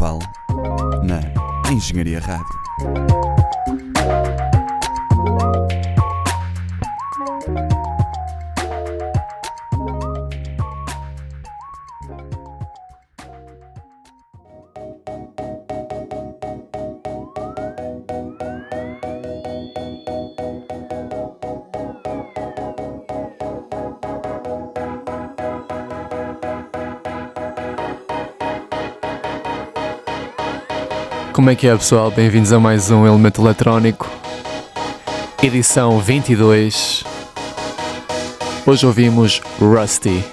Carnaval na Engenharia Rádio. Como é que é, pessoal? Bem-vindos a mais um Elemento Eletrónico, edição 22. Hoje ouvimos Rusty.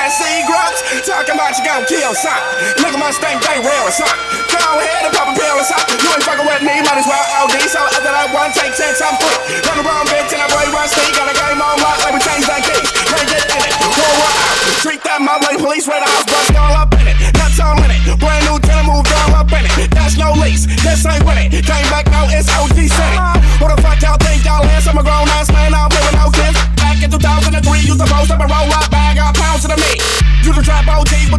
That sea grubs. Talking about you gon' kill son. Look at my stank, they real son. Go ahead and pop a pill or something. You ain't fucking with me, might as well OD. So after that one take sense, I'm free. Run around, bitch, and I boy rusty. Got a game on lock, let me change that key. Can't get in it. Pull one out. Treat that my like police right house, bust all up in it. Nuts all in it. Brand new tenant moved all up in it. That's no lease. This ain't it. Came back now, it's OG City. What the fuck y'all think y'all is? I'm a grown ass man, I'm living no kids. Back in 2003, used to post up a roll up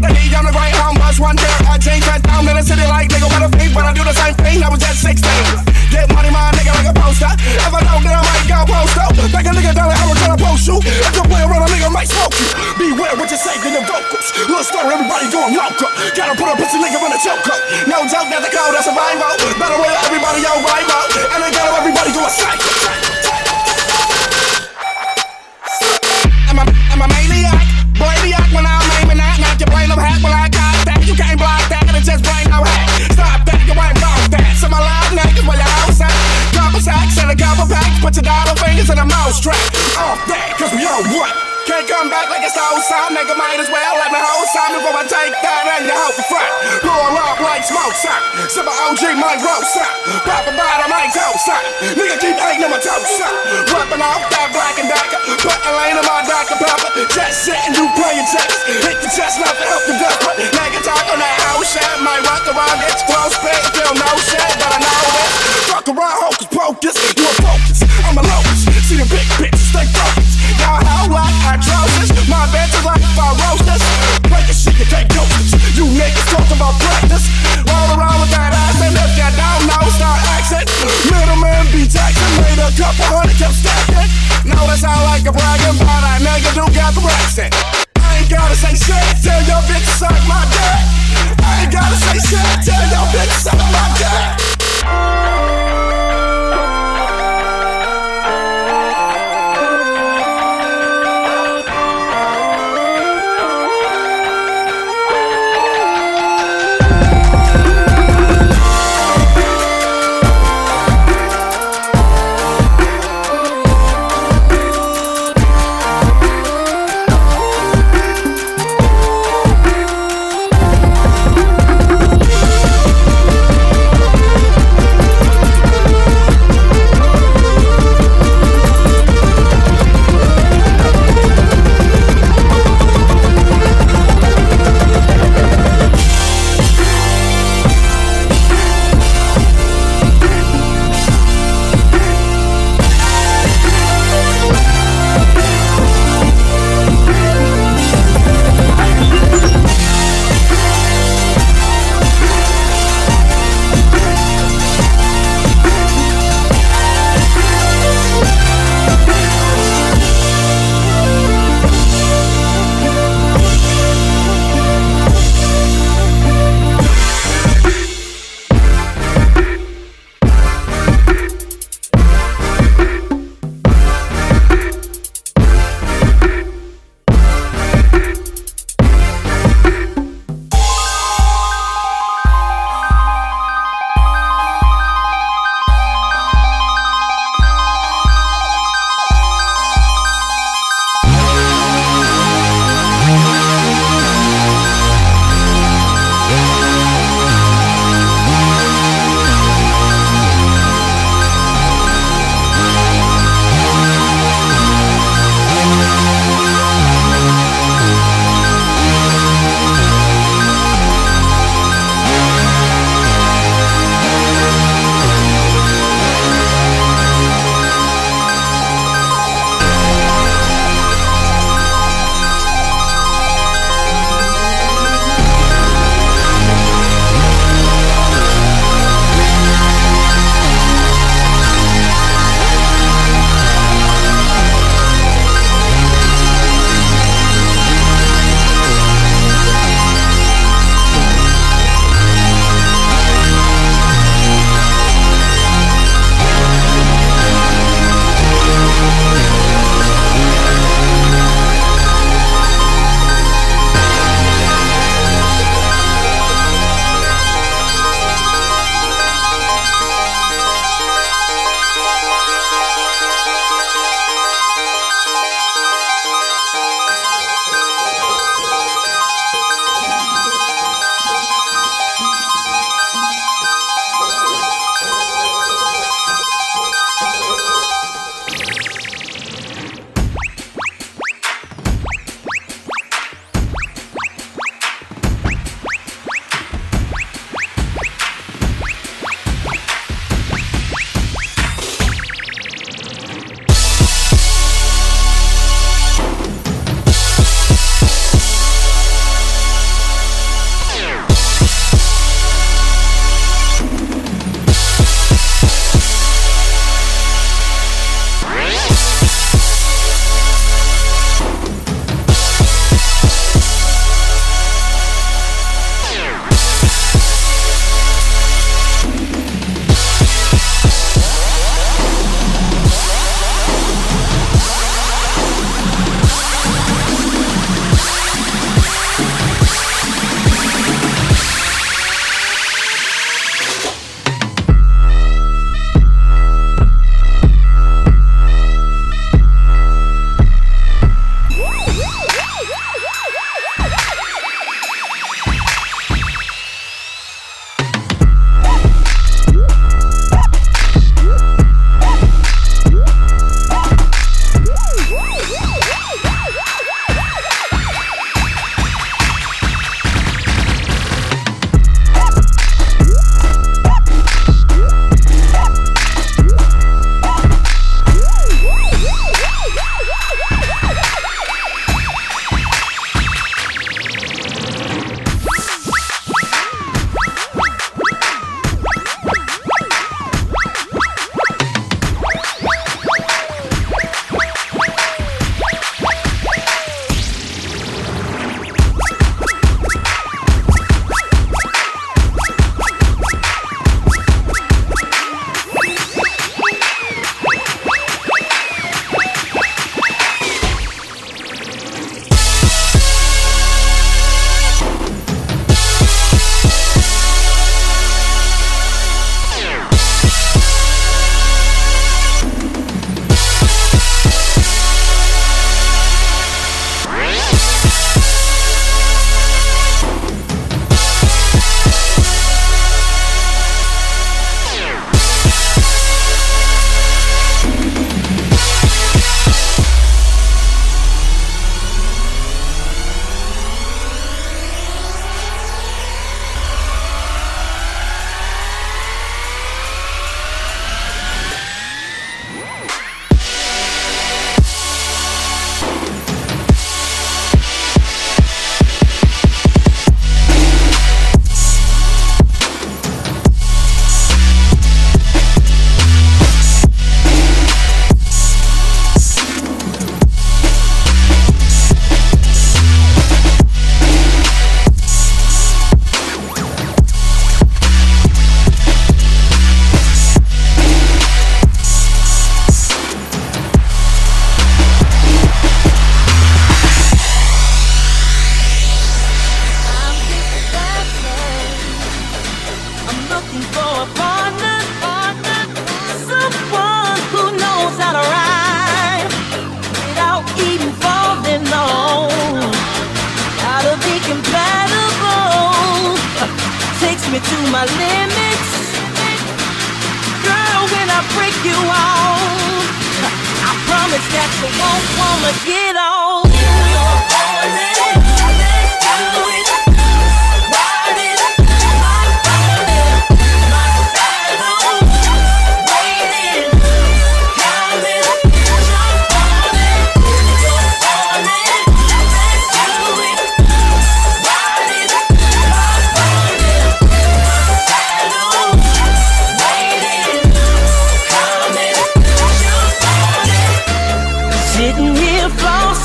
OG the knee on the right home bus one there. I change that down in the city like nigga, what a feet, but I do the same thing. I was at 16. Get money, my nigga, like a poster. If I don't, I might go post up. Back a nigga down arrow trying to post you. If you play around, a nigga might smoke you. Beware what you say to your vocals. Little story, everybody going local. Gotta put a pussy nigga in a choke up. No joke, that's the code, that's survival. Better way everybody your rival. And they got everybody going psycho. I'm a, I'm a maniac, brainiac when I'm brain up hat when I got that. You can't block that, and it just brain no hat. Stop that, you ain't wrong that. So my loud niggas where your house at. Couple sacks and a couple packs. Put your dollar fingers in a mouse trap. Off that, cause we on what? Can't come back like it's time, nigga. Might as well let me hold time before I take that and you hope for frat. Roll up like smoke, son. Sip a OG, my roast, son. Pop a I ain't toast, son. Nigga keep hating on my toast, son. Whipping off that black and decker. Put a lane in my Dr. Pepper. Just sitting, you playing chess. Hit the chest, not to help the. But nigga talk on that house shit. Might rock around, get close, spit, feel no shit. But I know this. Fuck around, hocus pocus. You a focus, I'm a locust. See the big bitches, stay focused. Y'all how like atrocious. My bench is like ferocious. Break your shit, you can't coach You niggas talk about practice. Roll around with that ass, and if you don't know, start accent. Middleman be taxing, made a couple hundred, kept stacking. Know that sound like a bragging, but I nigga do got the accent. I ain't gotta say shit, tell your bitch suck my dick. I ain't gotta say shit, tell your bitch suck my dick.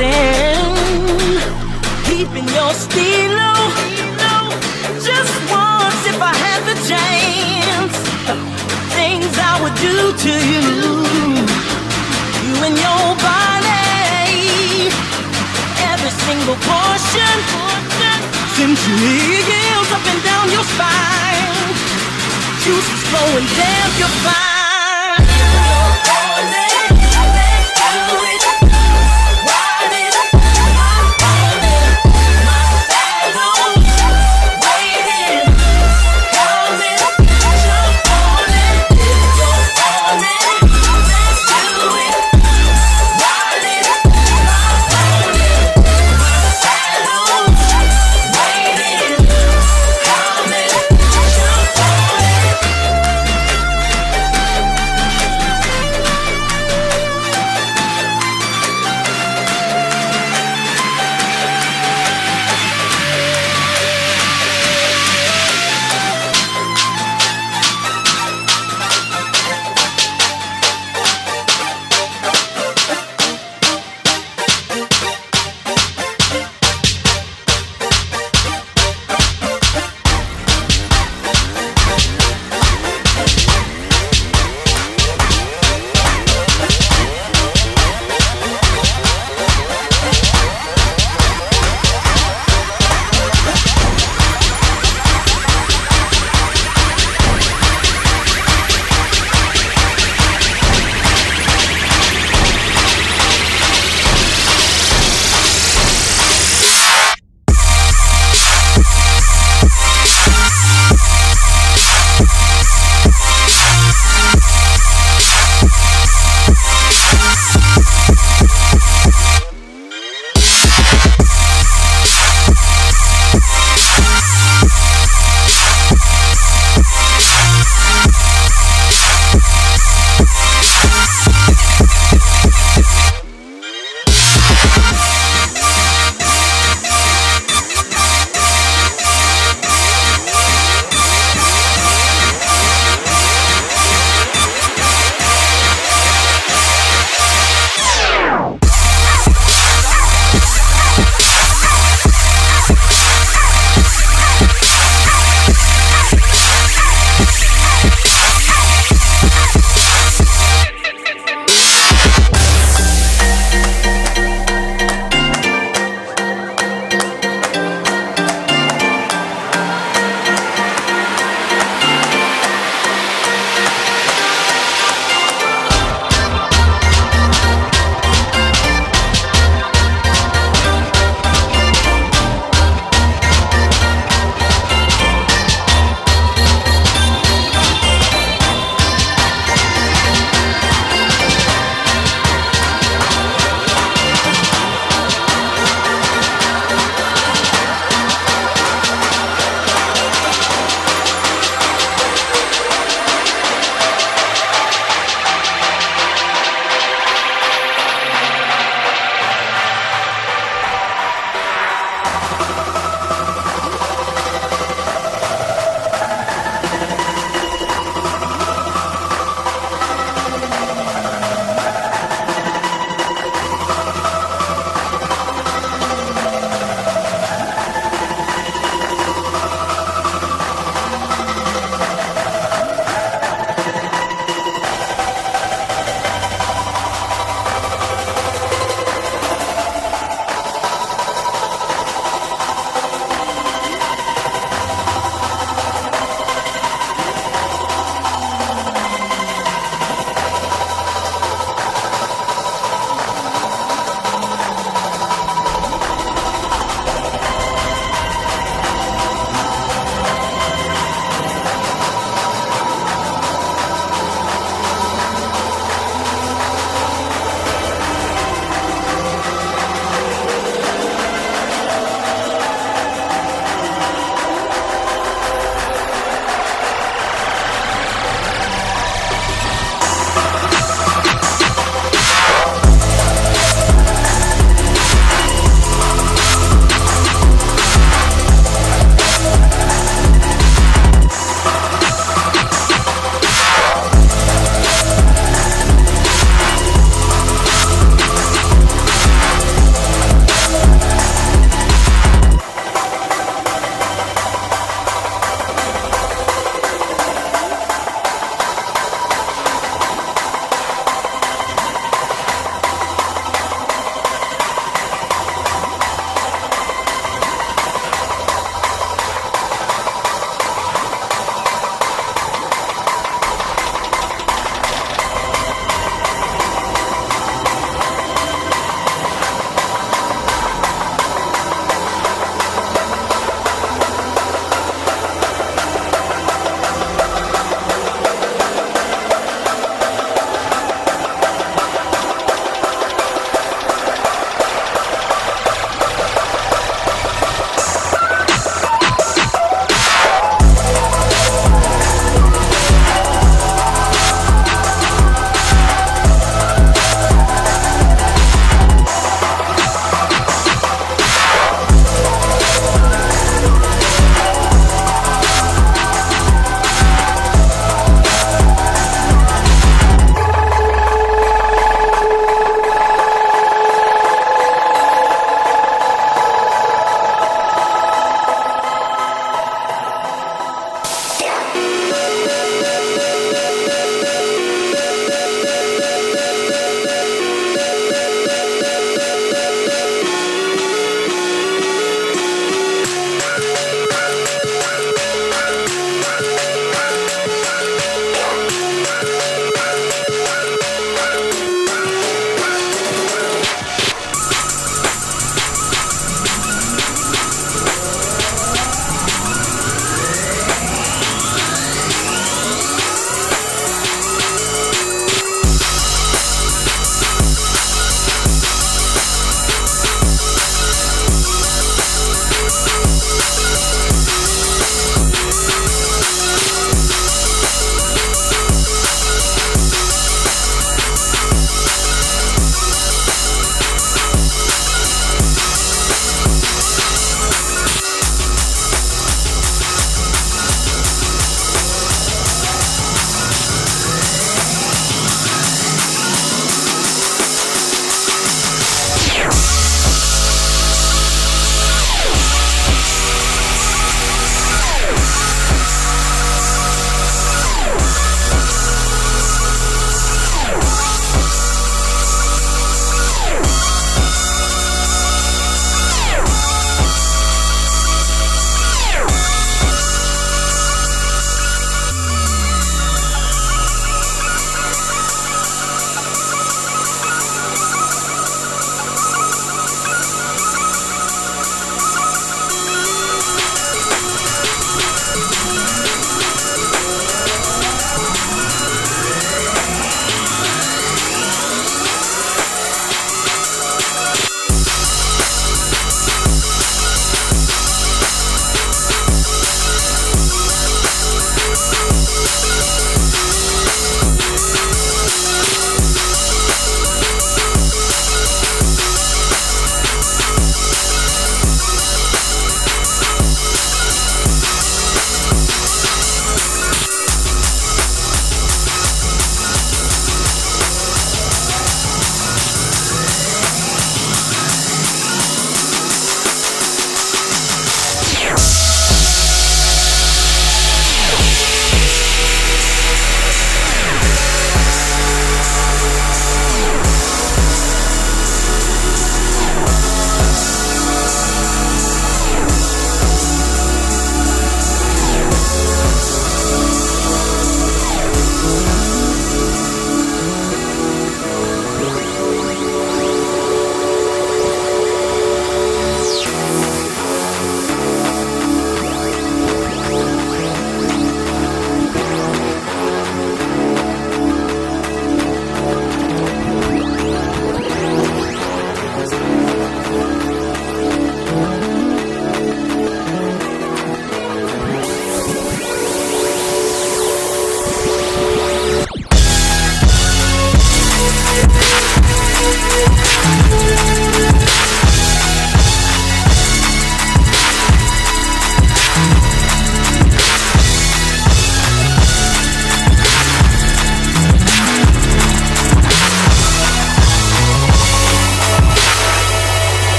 Flossing, keeping your stilo. Just once, if I had the chance, things I would do to you, you and your body, every single portion, sensory yields up and down your spine, juices flowing down your spine.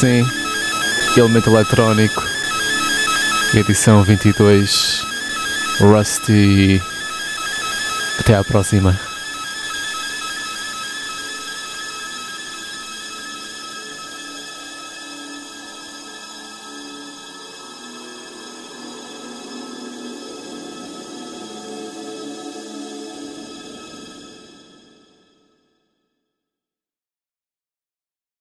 Assim. Elemento eletrónico. Edição 22. Rusty. Até à próxima.